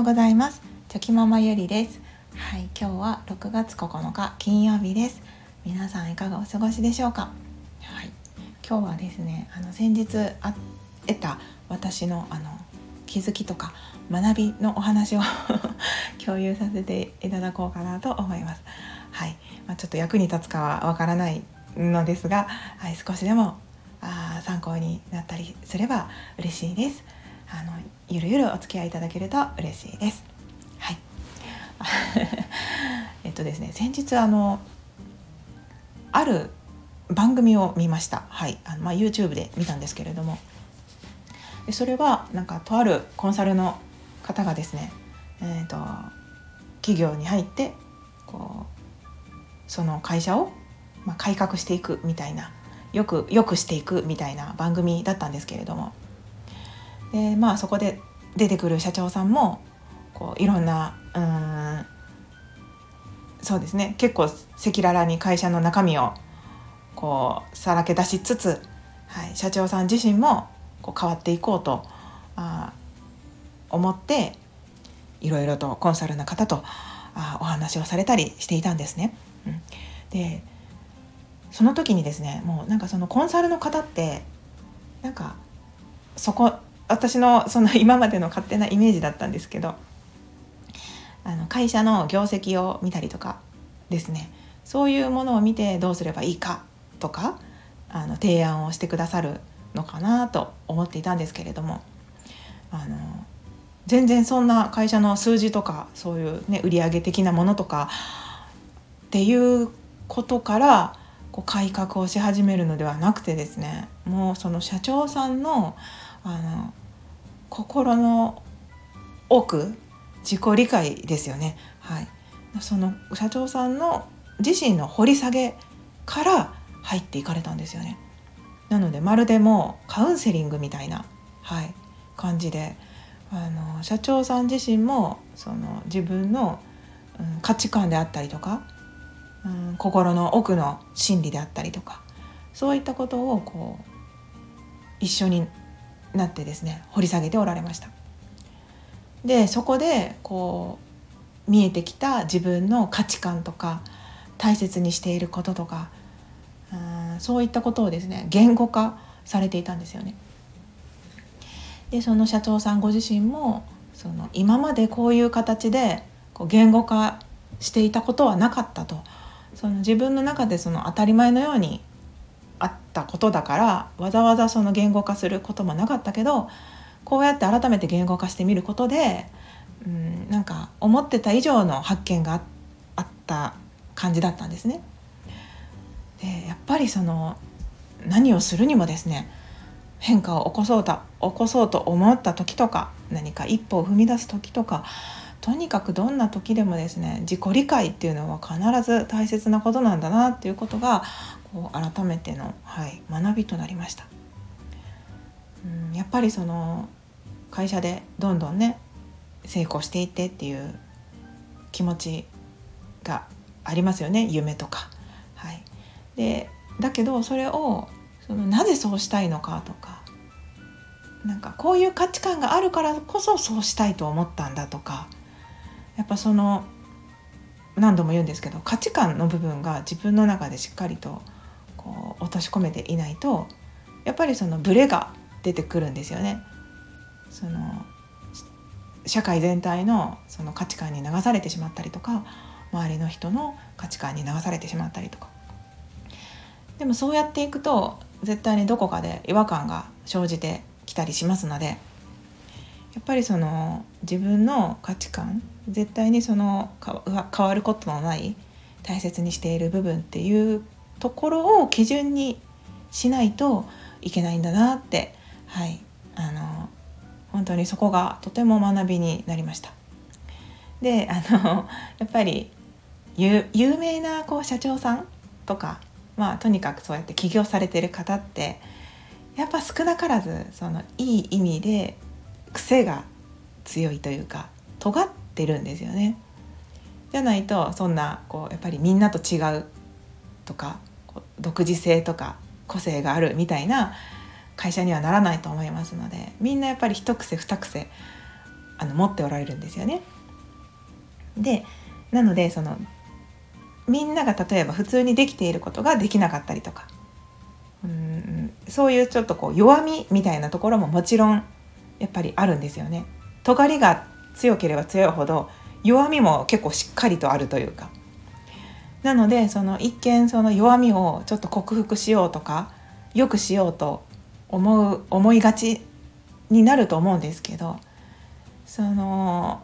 ようございます。チョキママゆりです。はい今日は6月9日金曜日です。皆さんいかがお過ごしでしょうか？はい今日はですねあの先日あ得た私のあの気づきとか学びのお話を 共有させていただこうかなと思います。はい、まあ、ちょっと役に立つかはわからないのですが、はい、少しでもあ参考になったりすれば嬉しいです。あのゆるゆるお付き合いいただけると嬉しいです。はい。えっとですね先日あのある番組を見ました。はい。あの、まあ、YouTube で見たんですけれども。でそれはなんかとあるコンサルの方がですね、えーと、企業に入ってこうその会社を、まあ、改革していくみたいなよくよくしていくみたいな番組だったんですけれども。でまあそこで出てくる社長さんもこういろんなうんそうですね結構赤裸々に会社の中身をこうさらけ出しつつ、はい、社長さん自身もこう変わっていこうとあ思っていろいろとコンサルの方とあお話をされたりしていたんですね。うん、でその時にですねもうなんかそのコンサルの方ってなんかそこ私のその今までの勝手なイメージだったんですけどあの会社の業績を見たりとかですね。そういうものを見てどうすればいいかとかあの提案をしてくださるのかなと思っていたんですけれどもあの全然そんな会社の数字とかそういう、ね、売上的なものとかっていうことからこう改革をし始めるのではなくてですねもうその社長さんのあの心の奥自己理解ですよね。はい、その社長さんの自身の掘り下げから入っていかれたんですよね。なのでまるでもうカウンセリングみたいな、はい、感じであの社長さん自身もその自分の、うん、価値観であったりとかうん、心の奥の心理であったりとかそういったことをこう一緒になってですね掘り下げておられました。でそこでこう見えてきた自分の価値観とか大切にしていることとかうんそういったことをですね言語化されていたんですよね。でその社長さんご自身もその今までこういう形でこう言語化していたことはなかったとその自分の中でその当たり前のようにたことだからわざわざその言語化することもなかったけどこうやって改めて言語化してみることで、うん、なんか思ってた以上の発見があった感じだったんですね。でやっぱりその何をするにもですね変化を起こそうと起こそうと思った時とか何か一歩を踏み出す時とかとにかくどんな時でもですね自己理解っていうのは必ず大切なことなんだなっていうことが改めての、はい、学びとなりました。うんやっぱりその会社でどんどんね成功していってっていう気持ちがありますよね夢とか。はい、でだけどそれをそのなぜそうしたいのかとかなんかこういう価値観があるからこそそうしたいと思ったんだとかやっぱその何度も言うんですけど価値観の部分が自分の中でしっかりと落とし込めていないとやっぱりそのブレが出てくるんですよね。その社会全体のその価値観に流されてしまったりとか周りの人の価値観に流されてしまったりとかでもそうやっていくと絶対にどこかで違和感が生じてきたりしますのでやっぱりその自分の価値観絶対にその変わることのない大切にしている部分っていうところを基準にしないといけないんだなってはいあの本当にそこがとても学びになりました。であのやっぱり有名なこう社長さんとかまあとにかくそうやって起業されてる方ってやっぱ少なからずそのいい意味で癖が強いというか尖ってるんですよね。じゃないとそんなこうやっぱりみんなと違うとか独自性とか個性があるみたいな会社にはならないと思いますのでみんなやっぱり一癖二癖あの持っておられるんですよね。でなのでそのみんなが例えば普通にできていることができなかったりとかうんそういうちょっとこう弱みみたいなところももちろんやっぱりあるんですよね。尖りが強ければ強いほど弱みも結構しっかりとあるというかなのでその一見その弱みをちょっと克服しようとか良くしようと思う思いがちになると思うんですけどその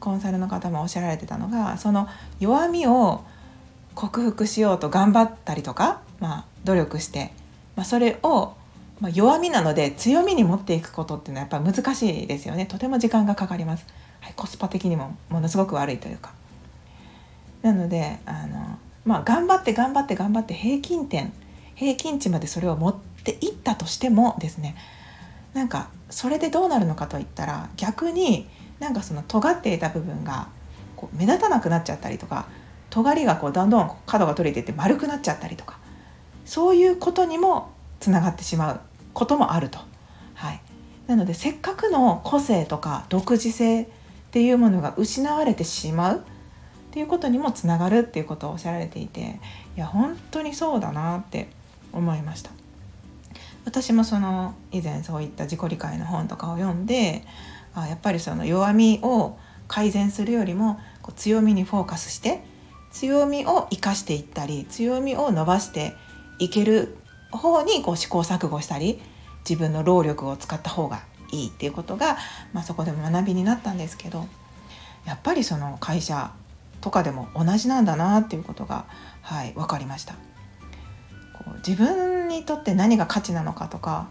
コンサルの方もおっしゃられてたのがその弱みを克服しようと頑張ったりとか、まあ、努力して、まあ、それを、まあ、弱みなので強みに持っていくことっていうのはやっぱ難しいですよね。とても時間がかかります、はい、コスパ的にもものすごく悪いというか。なのであの、まあ、頑張って頑張って頑張って平均点平均値までそれを持っていったとしてもですねなんかそれでどうなるのかといったら逆になんかその尖っていた部分がこう目立たなくなっちゃったりとか尖りがこうどんどん角が取れていって丸くなっちゃったりとかそういうことにもつながってしまうこともあると。はい、なのでせっかくの個性とか独自性っていうものが失われてしまうっていうことにもつながるっていうことをおっしゃられていていや本当にそうだなって思いました。私もその以前そういった自己理解の本とかを読んであやっぱりその弱みを改善するよりもこう強みにフォーカスして強みを生かしていったり強みを伸ばしていける方にこう試行錯誤したり自分の労力を使った方がいいっていうことが、まあ、そこでも学びになったんですけどやっぱりその会社とかでも同じなんだなっていうことが、はい、分かりました。こう自分にとって何が価値なのかとか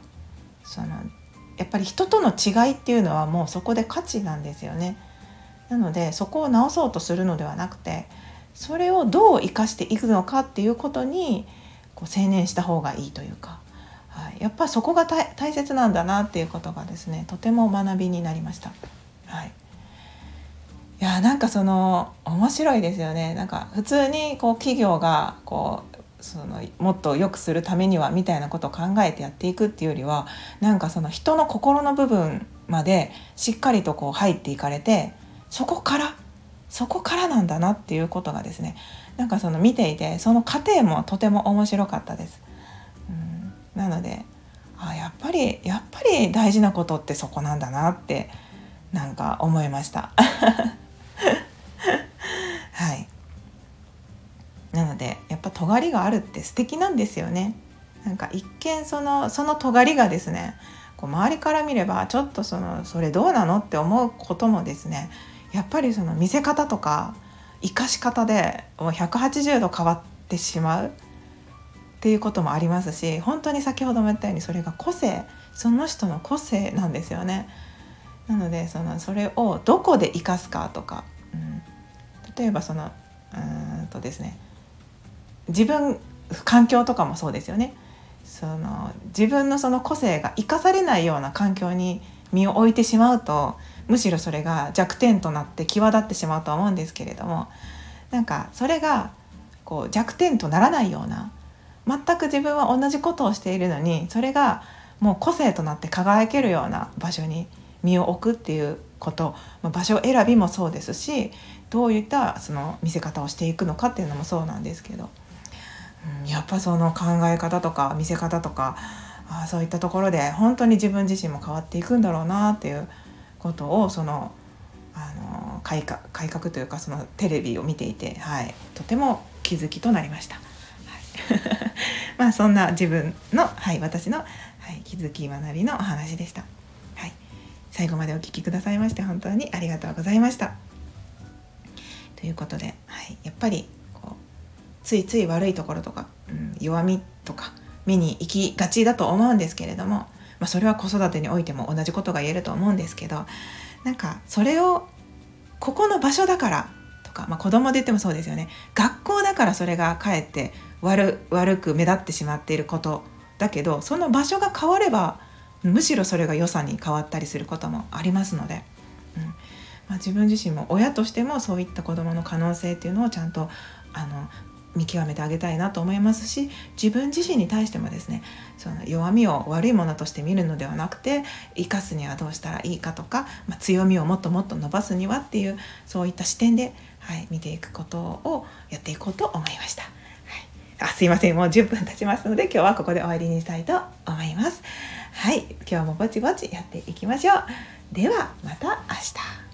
そのやっぱり人との違いっていうのはもうそこで価値なんですよね。なのでそこを直そうとするのではなくてそれをどう生かしていくのかっていうことにこう専念した方がいいというか、はい、やっぱそこが大切なんだなっていうことがですねとても学びになりました。はい、いやなんかその面白いですよねなんか普通にこう企業がこうそのもっと良くするためにはみたいなことを考えてやっていくっていうよりはなんかその人の心の部分までしっかりとこう入っていかれてそこからそこからなんだなっていうことがですねなんかその見ていてその過程もとても面白かったです。うんなのであやっぱりやっぱり大事なことってそこなんだなってなんか思いました。はいなのでやっぱ尖りがあるって素敵なんですよねなんか一見そのその尖りがですねこう周りから見ればちょっとそのそれどうなのって思うこともですねやっぱりその見せ方とか生かし方でもう180度変わってしまうっていうこともありますし本当に先ほども言ったようにそれが個性その人の個性なんですよね。なのでそのそれをどこで生かすかとか、うん、例えばそのうんとですね自分環境とかもそうですよねその自分のその個性が生かされないような環境に身を置いてしまうとむしろそれが弱点となって際立ってしまうとは思うんですけれどもなんかそれがこう弱点とならないような全く自分は同じことをしているのにそれがもう個性となって輝けるような場所に身を置くっていうこと場所選びもそうですしどういったその見せ方をしていくのかっていうのもそうなんですけど。やっぱその考え方とか見せ方とかあそういったところで本当に自分自身も変わっていくんだろうなっていうことをそのあの改革改革というかそのテレビを見ていて、はい、とても気づきとなりました。はい、まあそんな自分の、はい、私の、はい、気づき学びのお話でした。はい、最後までお聴きくださいまして本当にありがとうございました。ということで、はい、やっぱりついつい悪いところとか、うん、弱みとか見に行きがちだと思うんですけれども、まあ、それは子育てにおいても同じことが言えると思うんですけどなんかそれをここの場所だからとか、まあ、子供で言ってもそうですよね。学校だからそれがかえって悪悪く目立ってしまっていることだけどその場所が変わればむしろそれが良さに変わったりすることもありますので、うん。まあ、自分自身も親としてもそういった子どもの可能性っていうのをちゃんとあの見極めてあげたいなと思いますし自分自身に対してもですねその弱みを悪いものとして見るのではなくて生かすにはどうしたらいいかとか、まあ、強みをもっともっと伸ばすにはっていうそういった視点で、はい、見ていくことをやっていこうと思いました。はい、あすいませんもう10分経ちますので今日はここで終わりにしたいと思います。はい今日もぼちぼちやっていきましょう。ではまた明日。